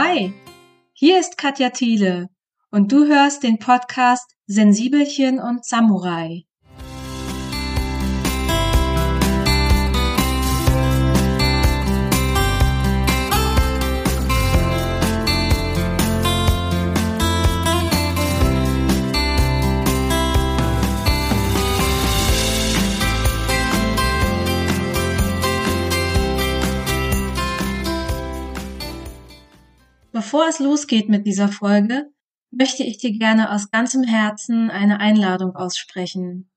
Hi, hier ist Katja Thiele und du hörst den Podcast Sensibelchen und Samurai. Bevor es losgeht mit dieser Folge, möchte ich dir gerne aus ganzem Herzen eine Einladung aussprechen.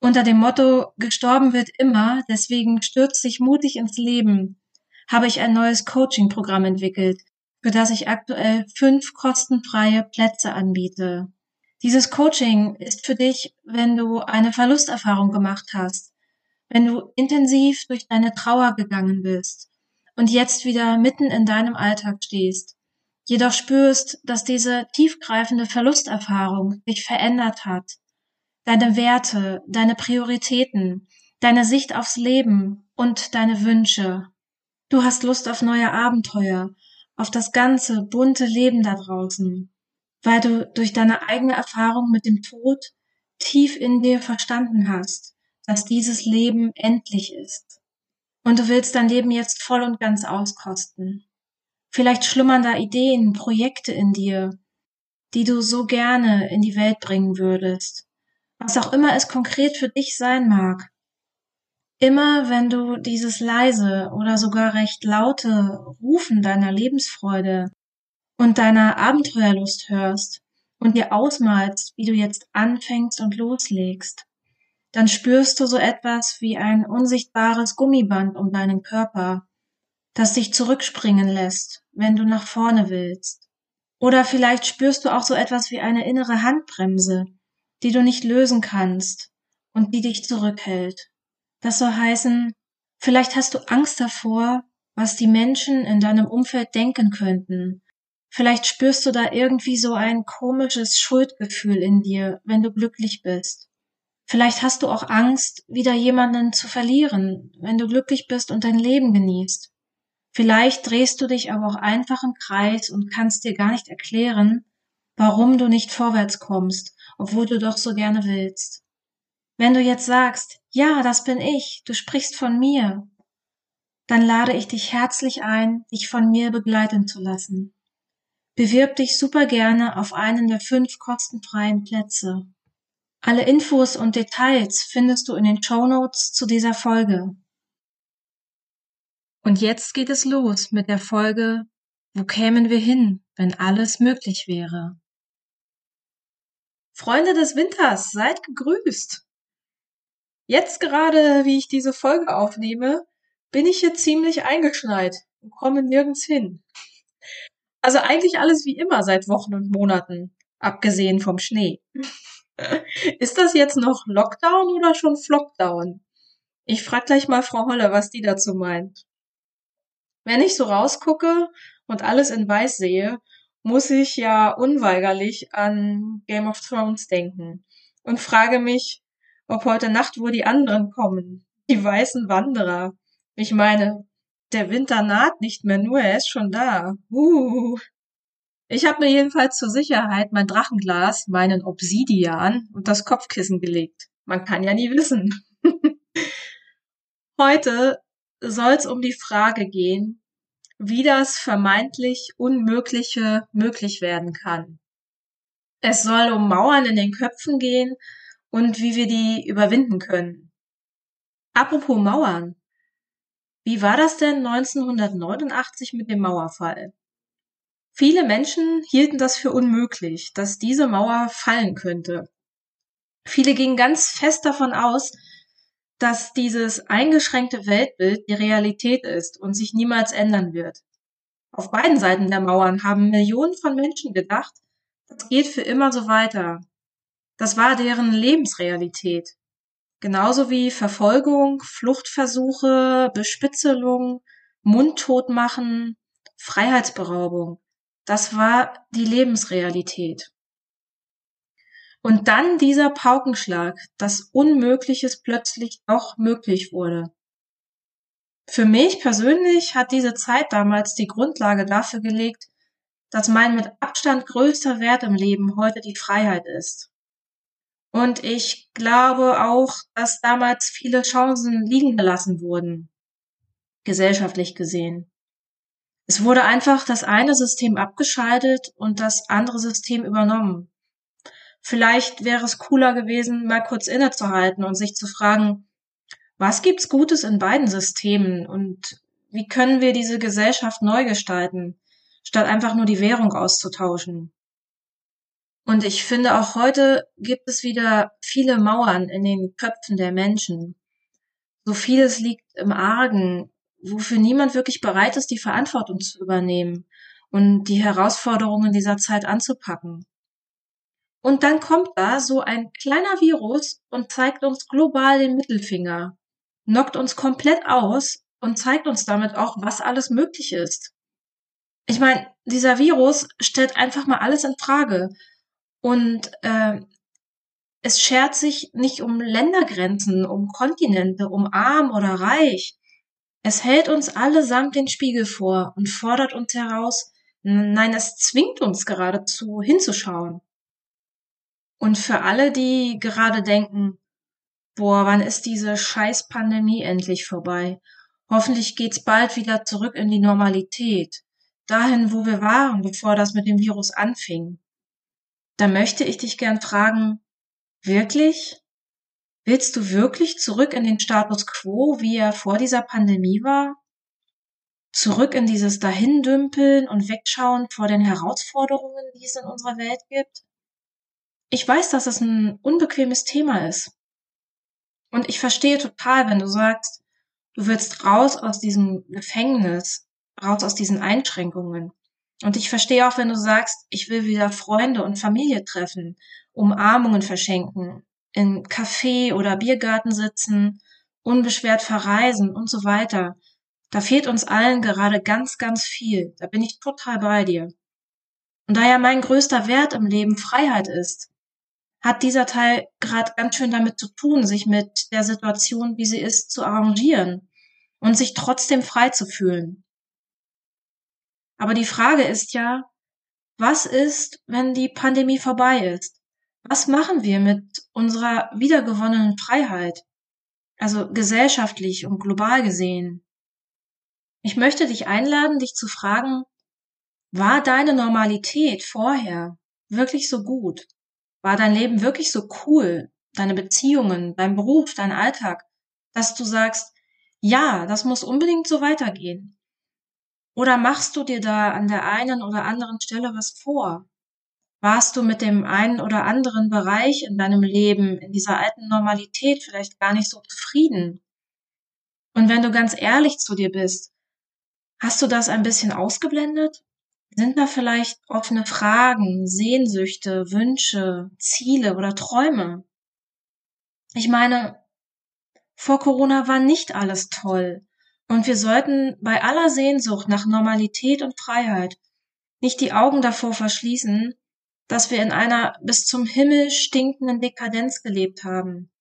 Unter dem Motto Gestorben wird immer, deswegen stürzt sich mutig ins Leben, habe ich ein neues Coaching-Programm entwickelt, für das ich aktuell fünf kostenfreie Plätze anbiete. Dieses Coaching ist für dich, wenn du eine Verlusterfahrung gemacht hast, wenn du intensiv durch deine Trauer gegangen bist und jetzt wieder mitten in deinem Alltag stehst jedoch spürst, dass diese tiefgreifende Verlusterfahrung dich verändert hat. Deine Werte, deine Prioritäten, deine Sicht aufs Leben und deine Wünsche. Du hast Lust auf neue Abenteuer, auf das ganze bunte Leben da draußen, weil du durch deine eigene Erfahrung mit dem Tod tief in dir verstanden hast, dass dieses Leben endlich ist. Und du willst dein Leben jetzt voll und ganz auskosten. Vielleicht schlummern da Ideen, Projekte in dir, die du so gerne in die Welt bringen würdest. Was auch immer es konkret für dich sein mag. Immer wenn du dieses leise oder sogar recht laute Rufen deiner Lebensfreude und deiner Abenteuerlust hörst und dir ausmalst, wie du jetzt anfängst und loslegst, dann spürst du so etwas wie ein unsichtbares Gummiband um deinen Körper, das dich zurückspringen lässt, wenn du nach vorne willst. Oder vielleicht spürst du auch so etwas wie eine innere Handbremse, die du nicht lösen kannst und die dich zurückhält. Das soll heißen, vielleicht hast du Angst davor, was die Menschen in deinem Umfeld denken könnten. Vielleicht spürst du da irgendwie so ein komisches Schuldgefühl in dir, wenn du glücklich bist. Vielleicht hast du auch Angst, wieder jemanden zu verlieren, wenn du glücklich bist und dein Leben genießt. Vielleicht drehst du dich aber auch einfach im Kreis und kannst dir gar nicht erklären, warum du nicht vorwärts kommst, obwohl du doch so gerne willst. Wenn du jetzt sagst, ja, das bin ich, du sprichst von mir, dann lade ich dich herzlich ein, dich von mir begleiten zu lassen. Bewirb dich super gerne auf einen der fünf kostenfreien Plätze. Alle Infos und Details findest du in den Show Notes zu dieser Folge. Und jetzt geht es los mit der Folge Wo kämen wir hin, wenn alles möglich wäre? Freunde des Winters, seid gegrüßt. Jetzt gerade, wie ich diese Folge aufnehme, bin ich hier ziemlich eingeschneit und komme nirgends hin. Also eigentlich alles wie immer seit Wochen und Monaten, abgesehen vom Schnee. Ist das jetzt noch Lockdown oder schon Flockdown? Ich frag gleich mal Frau Holle, was die dazu meint. Wenn ich so rausgucke und alles in weiß sehe, muss ich ja unweigerlich an Game of Thrones denken und frage mich, ob heute Nacht wohl die anderen kommen, die weißen Wanderer. Ich meine, der Winter naht nicht mehr nur, er ist schon da. Uh. Ich habe mir jedenfalls zur Sicherheit mein Drachenglas, meinen Obsidian und das Kopfkissen gelegt. Man kann ja nie wissen. Heute soll es um die Frage gehen, wie das vermeintlich Unmögliche möglich werden kann. Es soll um Mauern in den Köpfen gehen und wie wir die überwinden können. Apropos Mauern. Wie war das denn 1989 mit dem Mauerfall? Viele Menschen hielten das für unmöglich, dass diese Mauer fallen könnte. Viele gingen ganz fest davon aus, dass dieses eingeschränkte Weltbild die Realität ist und sich niemals ändern wird. Auf beiden Seiten der Mauern haben Millionen von Menschen gedacht, das geht für immer so weiter. Das war deren Lebensrealität. Genauso wie Verfolgung, Fluchtversuche, Bespitzelung, Mundtotmachen, Freiheitsberaubung. Das war die Lebensrealität. Und dann dieser Paukenschlag, dass Unmögliches plötzlich doch möglich wurde. Für mich persönlich hat diese Zeit damals die Grundlage dafür gelegt, dass mein mit Abstand größter Wert im Leben heute die Freiheit ist. Und ich glaube auch, dass damals viele Chancen liegen gelassen wurden, gesellschaftlich gesehen. Es wurde einfach das eine System abgeschaltet und das andere System übernommen. Vielleicht wäre es cooler gewesen, mal kurz innezuhalten und sich zu fragen, was gibt's Gutes in beiden Systemen und wie können wir diese Gesellschaft neu gestalten, statt einfach nur die Währung auszutauschen? Und ich finde, auch heute gibt es wieder viele Mauern in den Köpfen der Menschen. So vieles liegt im Argen, wofür niemand wirklich bereit ist, die Verantwortung zu übernehmen und die Herausforderungen dieser Zeit anzupacken. Und dann kommt da so ein kleiner Virus und zeigt uns global den Mittelfinger, knockt uns komplett aus und zeigt uns damit auch, was alles möglich ist. Ich meine, dieser Virus stellt einfach mal alles in Frage und äh, es schert sich nicht um Ländergrenzen, um Kontinente, um arm oder reich. Es hält uns allesamt den Spiegel vor und fordert uns heraus, nein, es zwingt uns geradezu hinzuschauen. Und für alle, die gerade denken, boah, wann ist diese scheiß Pandemie endlich vorbei? Hoffentlich geht's bald wieder zurück in die Normalität. Dahin, wo wir waren, bevor das mit dem Virus anfing da möchte ich dich gern fragen, wirklich? Willst du wirklich zurück in den Status quo, wie er vor dieser Pandemie war? Zurück in dieses Dahindümpeln und Wegschauen vor den Herausforderungen, die es in unserer Welt gibt? Ich weiß, dass es ein unbequemes Thema ist. Und ich verstehe total, wenn du sagst, du willst raus aus diesem Gefängnis, raus aus diesen Einschränkungen. Und ich verstehe auch, wenn du sagst, ich will wieder Freunde und Familie treffen, Umarmungen verschenken, in Café oder Biergarten sitzen, unbeschwert verreisen und so weiter. Da fehlt uns allen gerade ganz, ganz viel. Da bin ich total bei dir. Und da ja mein größter Wert im Leben Freiheit ist, hat dieser Teil gerade ganz schön damit zu tun, sich mit der Situation, wie sie ist, zu arrangieren und sich trotzdem frei zu fühlen. Aber die Frage ist ja, was ist, wenn die Pandemie vorbei ist? Was machen wir mit unserer wiedergewonnenen Freiheit? Also gesellschaftlich und global gesehen. Ich möchte dich einladen, dich zu fragen, war deine Normalität vorher wirklich so gut? War dein Leben wirklich so cool? Deine Beziehungen, dein Beruf, dein Alltag, dass du sagst, ja, das muss unbedingt so weitergehen. Oder machst du dir da an der einen oder anderen Stelle was vor? Warst du mit dem einen oder anderen Bereich in deinem Leben, in dieser alten Normalität vielleicht gar nicht so zufrieden? Und wenn du ganz ehrlich zu dir bist, hast du das ein bisschen ausgeblendet? Sind da vielleicht offene Fragen, Sehnsüchte, Wünsche, Ziele oder Träume? Ich meine, vor Corona war nicht alles toll. Und wir sollten bei aller Sehnsucht nach Normalität und Freiheit nicht die Augen davor verschließen, dass wir in einer bis zum Himmel stinkenden Dekadenz gelebt haben,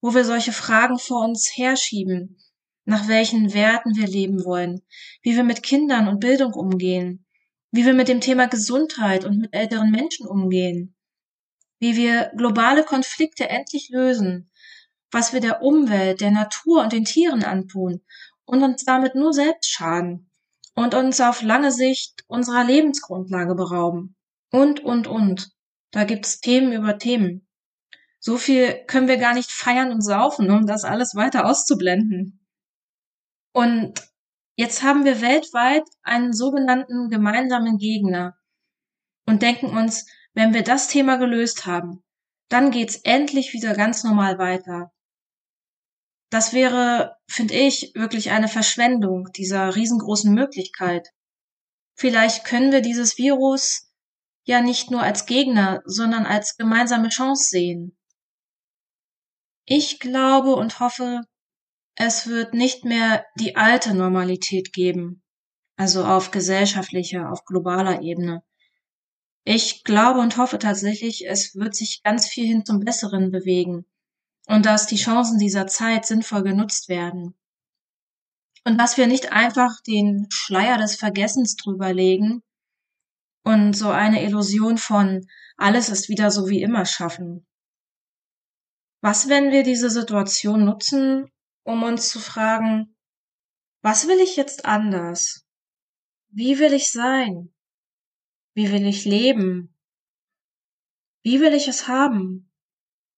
wo wir solche Fragen vor uns herschieben, nach welchen Werten wir leben wollen, wie wir mit Kindern und Bildung umgehen, wie wir mit dem Thema Gesundheit und mit älteren Menschen umgehen, wie wir globale Konflikte endlich lösen, was wir der Umwelt, der Natur und den Tieren antun und uns damit nur selbst schaden und uns auf lange Sicht unserer Lebensgrundlage berauben. Und, und, und. Da gibt's Themen über Themen. So viel können wir gar nicht feiern und saufen, um das alles weiter auszublenden. Und jetzt haben wir weltweit einen sogenannten gemeinsamen Gegner und denken uns, wenn wir das Thema gelöst haben, dann geht's endlich wieder ganz normal weiter. Das wäre, finde ich, wirklich eine Verschwendung dieser riesengroßen Möglichkeit. Vielleicht können wir dieses Virus ja nicht nur als Gegner, sondern als gemeinsame Chance sehen. Ich glaube und hoffe, es wird nicht mehr die alte Normalität geben, also auf gesellschaftlicher, auf globaler Ebene. Ich glaube und hoffe tatsächlich, es wird sich ganz viel hin zum Besseren bewegen und dass die Chancen dieser Zeit sinnvoll genutzt werden. Und dass wir nicht einfach den Schleier des Vergessens drüber legen und so eine Illusion von alles ist wieder so wie immer schaffen. Was, wenn wir diese Situation nutzen, um uns zu fragen, was will ich jetzt anders? Wie will ich sein? Wie will ich leben? Wie will ich es haben?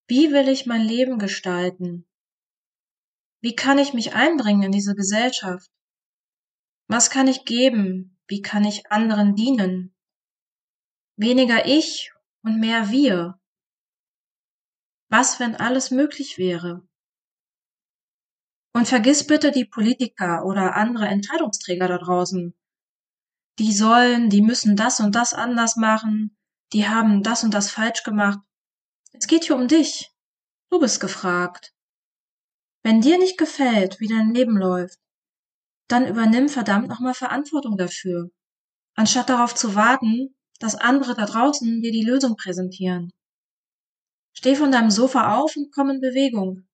Wie will ich mein Leben gestalten? Wie kann ich mich einbringen in diese Gesellschaft? Was kann ich geben? Wie kann ich anderen dienen? Weniger ich und mehr wir. Was, wenn alles möglich wäre? Und vergiss bitte die Politiker oder andere Entscheidungsträger da draußen. Die sollen, die müssen das und das anders machen, die haben das und das falsch gemacht. Es geht hier um dich. Du bist gefragt. Wenn dir nicht gefällt, wie dein Leben läuft, dann übernimm verdammt nochmal Verantwortung dafür, anstatt darauf zu warten, dass andere da draußen dir die Lösung präsentieren. Steh von deinem Sofa auf und komm in Bewegung.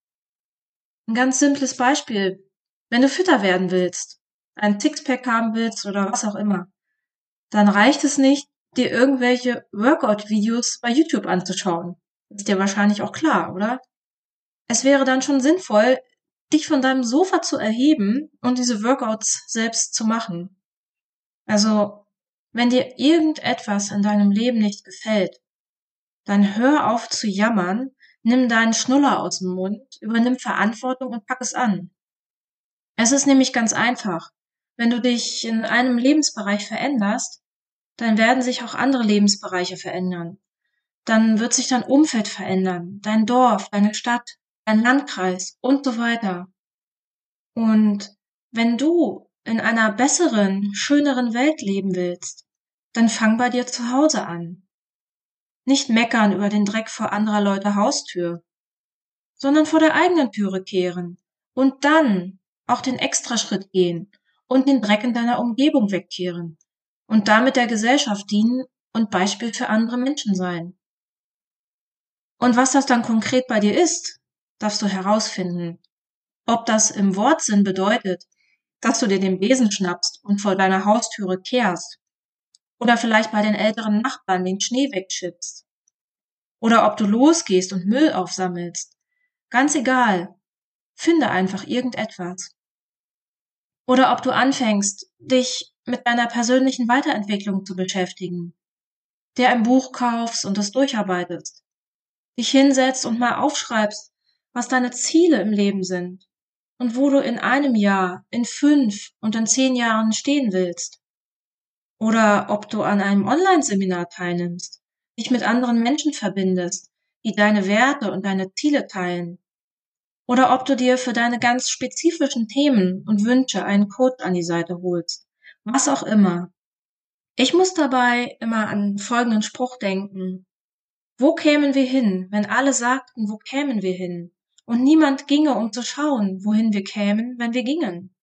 Ein ganz simples Beispiel. Wenn du fitter werden willst, ein Sixpack haben willst oder was auch immer, dann reicht es nicht, dir irgendwelche Workout-Videos bei YouTube anzuschauen. Ist dir wahrscheinlich auch klar, oder? Es wäre dann schon sinnvoll, dich von deinem Sofa zu erheben und diese Workouts selbst zu machen. Also, wenn dir irgendetwas in deinem Leben nicht gefällt, dann hör auf zu jammern, nimm deinen Schnuller aus dem Mund, übernimm Verantwortung und pack es an. Es ist nämlich ganz einfach. Wenn du dich in einem Lebensbereich veränderst, dann werden sich auch andere Lebensbereiche verändern. Dann wird sich dein Umfeld verändern, dein Dorf, deine Stadt, dein Landkreis und so weiter. Und wenn du in einer besseren, schöneren Welt leben willst, dann fang bei dir zu Hause an. Nicht meckern über den Dreck vor anderer Leute Haustür, sondern vor der eigenen Türe kehren und dann auch den Extraschritt gehen und den Dreck in deiner Umgebung wegkehren und damit der Gesellschaft dienen und Beispiel für andere Menschen sein. Und was das dann konkret bei dir ist, darfst du herausfinden. Ob das im Wortsinn bedeutet, dass du dir den Besen schnappst und vor deiner Haustüre kehrst. Oder vielleicht bei den älteren Nachbarn den Schnee wegschippst. Oder ob du losgehst und Müll aufsammelst. Ganz egal. Finde einfach irgendetwas. Oder ob du anfängst, dich mit deiner persönlichen Weiterentwicklung zu beschäftigen. Dir ein Buch kaufst und es durcharbeitest. Dich hinsetzt und mal aufschreibst, was deine Ziele im Leben sind und wo du in einem Jahr, in fünf und in zehn Jahren stehen willst. Oder ob du an einem Online-Seminar teilnimmst, dich mit anderen Menschen verbindest, die deine Werte und deine Ziele teilen. Oder ob du dir für deine ganz spezifischen Themen und Wünsche einen Code an die Seite holst. Was auch immer. Ich muss dabei immer an folgenden Spruch denken. Wo kämen wir hin, wenn alle sagten, wo kämen wir hin? und niemand ginge, um zu schauen, wohin wir kämen, wenn wir gingen.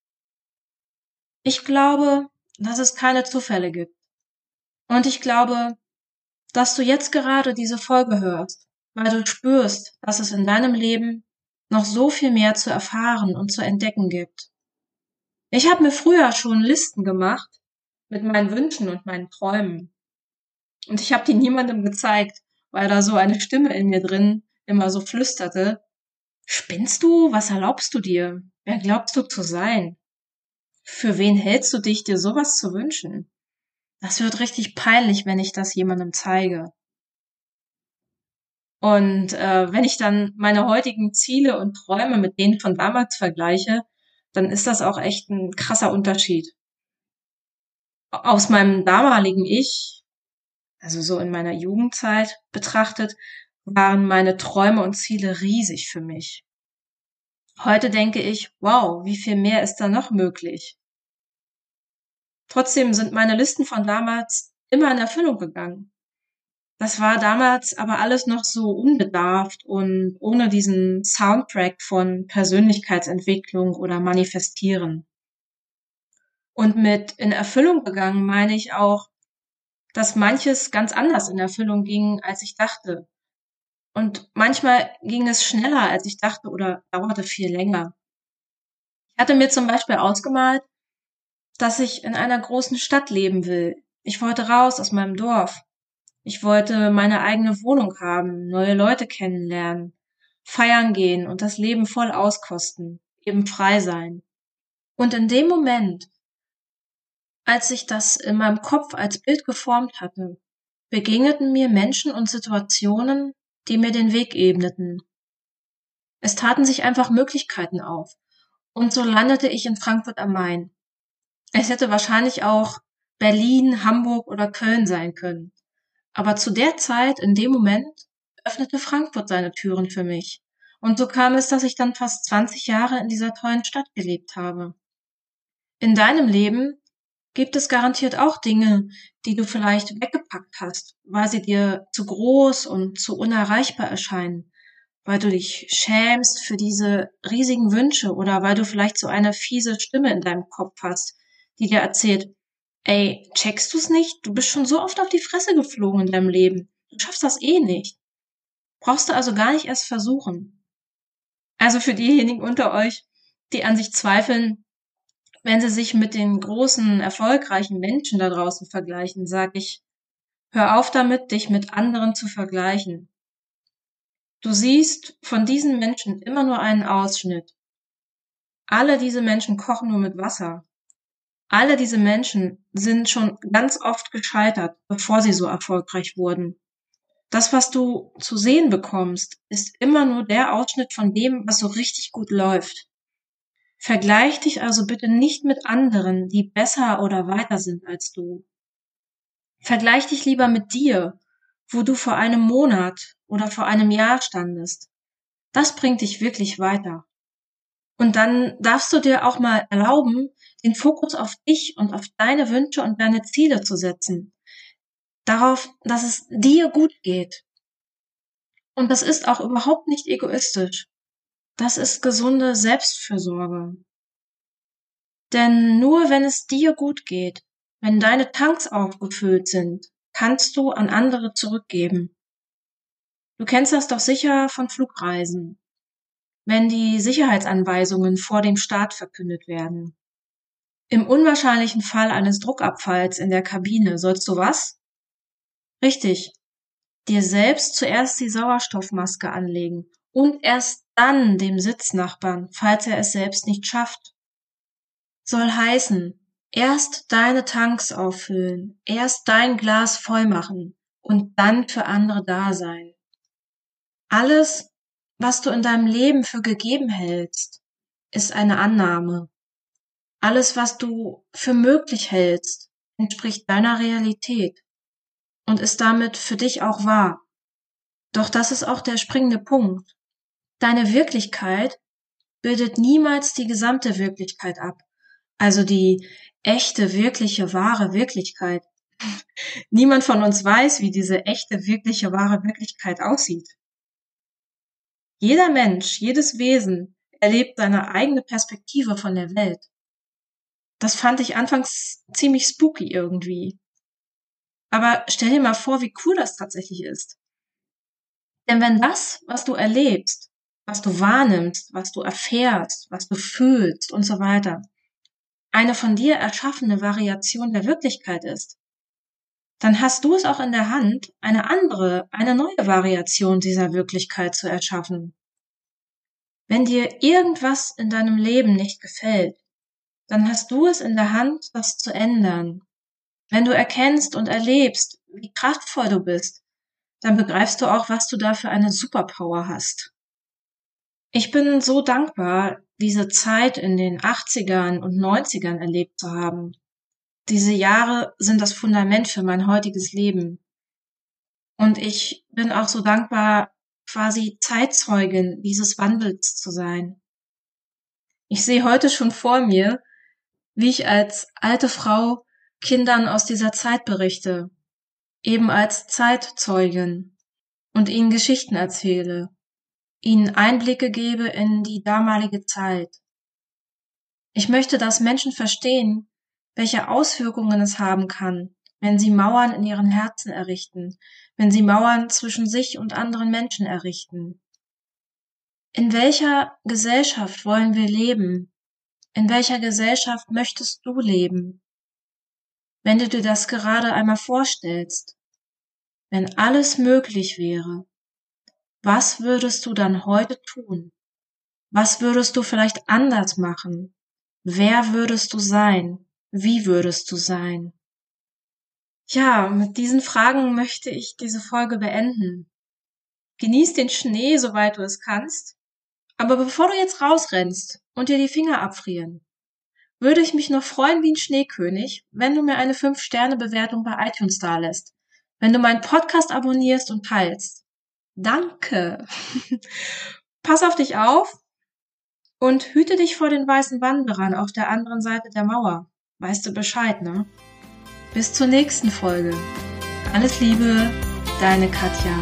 Ich glaube, dass es keine Zufälle gibt. Und ich glaube, dass du jetzt gerade diese Folge hörst, weil du spürst, dass es in deinem Leben noch so viel mehr zu erfahren und zu entdecken gibt. Ich habe mir früher schon Listen gemacht mit meinen Wünschen und meinen Träumen. Und ich habe die niemandem gezeigt, weil da so eine Stimme in mir drin immer so flüsterte, Spinnst du? Was erlaubst du dir? Wer glaubst du zu sein? Für wen hältst du dich, dir sowas zu wünschen? Das wird richtig peinlich, wenn ich das jemandem zeige. Und äh, wenn ich dann meine heutigen Ziele und Träume mit denen von damals vergleiche, dann ist das auch echt ein krasser Unterschied. Aus meinem damaligen Ich, also so in meiner Jugendzeit betrachtet, waren meine Träume und Ziele riesig für mich. Heute denke ich, wow, wie viel mehr ist da noch möglich? Trotzdem sind meine Listen von damals immer in Erfüllung gegangen. Das war damals aber alles noch so unbedarft und ohne diesen Soundtrack von Persönlichkeitsentwicklung oder Manifestieren. Und mit in Erfüllung gegangen meine ich auch, dass manches ganz anders in Erfüllung ging, als ich dachte. Und manchmal ging es schneller, als ich dachte, oder dauerte viel länger. Ich hatte mir zum Beispiel ausgemalt, dass ich in einer großen Stadt leben will, Ich wollte raus aus meinem Dorf. Ich wollte meine eigene Wohnung haben, neue Leute kennenlernen, feiern gehen und das Leben voll auskosten, eben frei sein. Und in dem Moment, als ich das in meinem Kopf als Bild geformt hatte, begegneten mir Menschen und Situationen, die mir den Weg ebneten. Es taten sich einfach Möglichkeiten auf. Und so landete ich in Frankfurt am Main. Es hätte wahrscheinlich auch Berlin, Hamburg oder Köln sein können. Aber zu der Zeit, in dem Moment, öffnete Frankfurt seine Türen für mich. Und so kam es, dass ich dann fast 20 Jahre in dieser tollen Stadt gelebt habe. In deinem Leben gibt es garantiert auch Dinge, die du vielleicht weggepackt hast, weil sie dir zu groß und zu unerreichbar erscheinen, weil du dich schämst für diese riesigen Wünsche oder weil du vielleicht so eine fiese Stimme in deinem Kopf hast, die dir erzählt, ey, checkst du's nicht? Du bist schon so oft auf die Fresse geflogen in deinem Leben. Du schaffst das eh nicht. Brauchst du also gar nicht erst versuchen. Also für diejenigen unter euch, die an sich zweifeln, wenn sie sich mit den großen, erfolgreichen Menschen da draußen vergleichen, sage ich, hör auf damit, dich mit anderen zu vergleichen. Du siehst von diesen Menschen immer nur einen Ausschnitt. Alle diese Menschen kochen nur mit Wasser. Alle diese Menschen sind schon ganz oft gescheitert, bevor sie so erfolgreich wurden. Das, was du zu sehen bekommst, ist immer nur der Ausschnitt von dem, was so richtig gut läuft. Vergleich dich also bitte nicht mit anderen, die besser oder weiter sind als du. Vergleich dich lieber mit dir, wo du vor einem Monat oder vor einem Jahr standest. Das bringt dich wirklich weiter. Und dann darfst du dir auch mal erlauben, den Fokus auf dich und auf deine Wünsche und deine Ziele zu setzen. Darauf, dass es dir gut geht. Und das ist auch überhaupt nicht egoistisch. Das ist gesunde Selbstfürsorge. Denn nur wenn es dir gut geht, wenn deine Tanks aufgefüllt sind, kannst du an andere zurückgeben. Du kennst das doch sicher von Flugreisen, wenn die Sicherheitsanweisungen vor dem Start verkündet werden. Im unwahrscheinlichen Fall eines Druckabfalls in der Kabine sollst du was? Richtig. Dir selbst zuerst die Sauerstoffmaske anlegen und erst dann dem Sitznachbarn, falls er es selbst nicht schafft. Soll heißen, erst deine Tanks auffüllen, erst dein Glas voll machen und dann für andere da sein. Alles, was du in deinem Leben für gegeben hältst, ist eine Annahme. Alles, was du für möglich hältst, entspricht deiner Realität und ist damit für dich auch wahr. Doch das ist auch der springende Punkt. Deine Wirklichkeit bildet niemals die gesamte Wirklichkeit ab, also die echte, wirkliche, wahre Wirklichkeit. Niemand von uns weiß, wie diese echte, wirkliche, wahre Wirklichkeit aussieht. Jeder Mensch, jedes Wesen erlebt seine eigene Perspektive von der Welt. Das fand ich anfangs ziemlich spooky irgendwie. Aber stell dir mal vor, wie cool das tatsächlich ist. Denn wenn das, was du erlebst, was du wahrnimmst, was du erfährst, was du fühlst und so weiter, eine von dir erschaffene Variation der Wirklichkeit ist, dann hast du es auch in der Hand, eine andere, eine neue Variation dieser Wirklichkeit zu erschaffen. Wenn dir irgendwas in deinem Leben nicht gefällt, dann hast du es in der Hand, das zu ändern. Wenn du erkennst und erlebst, wie kraftvoll du bist, dann begreifst du auch, was du da für eine Superpower hast. Ich bin so dankbar, diese Zeit in den 80ern und 90ern erlebt zu haben. Diese Jahre sind das Fundament für mein heutiges Leben. Und ich bin auch so dankbar, quasi Zeitzeugin dieses Wandels zu sein. Ich sehe heute schon vor mir, wie ich als alte Frau Kindern aus dieser Zeit berichte, eben als Zeitzeugin und ihnen Geschichten erzähle, ihnen Einblicke gebe in die damalige Zeit. Ich möchte, dass Menschen verstehen, welche Auswirkungen es haben kann, wenn sie Mauern in ihren Herzen errichten, wenn sie Mauern zwischen sich und anderen Menschen errichten. In welcher Gesellschaft wollen wir leben? In welcher Gesellschaft möchtest du leben? wenn du dir das gerade einmal vorstellst, wenn alles möglich wäre, was würdest du dann heute tun? Was würdest du vielleicht anders machen? Wer würdest du sein? Wie würdest du sein? Ja, mit diesen Fragen möchte ich diese Folge beenden. Genieß den Schnee, soweit du es kannst. Aber bevor du jetzt rausrennst und dir die Finger abfrieren, würde ich mich noch freuen wie ein Schneekönig, wenn du mir eine 5-Sterne-Bewertung bei iTunes da lässt, wenn du meinen Podcast abonnierst und teilst. Danke. Pass auf dich auf und hüte dich vor den weißen Wanderern auf der anderen Seite der Mauer. Weißt du Bescheid, ne? Bis zur nächsten Folge. Alles Liebe, deine Katja.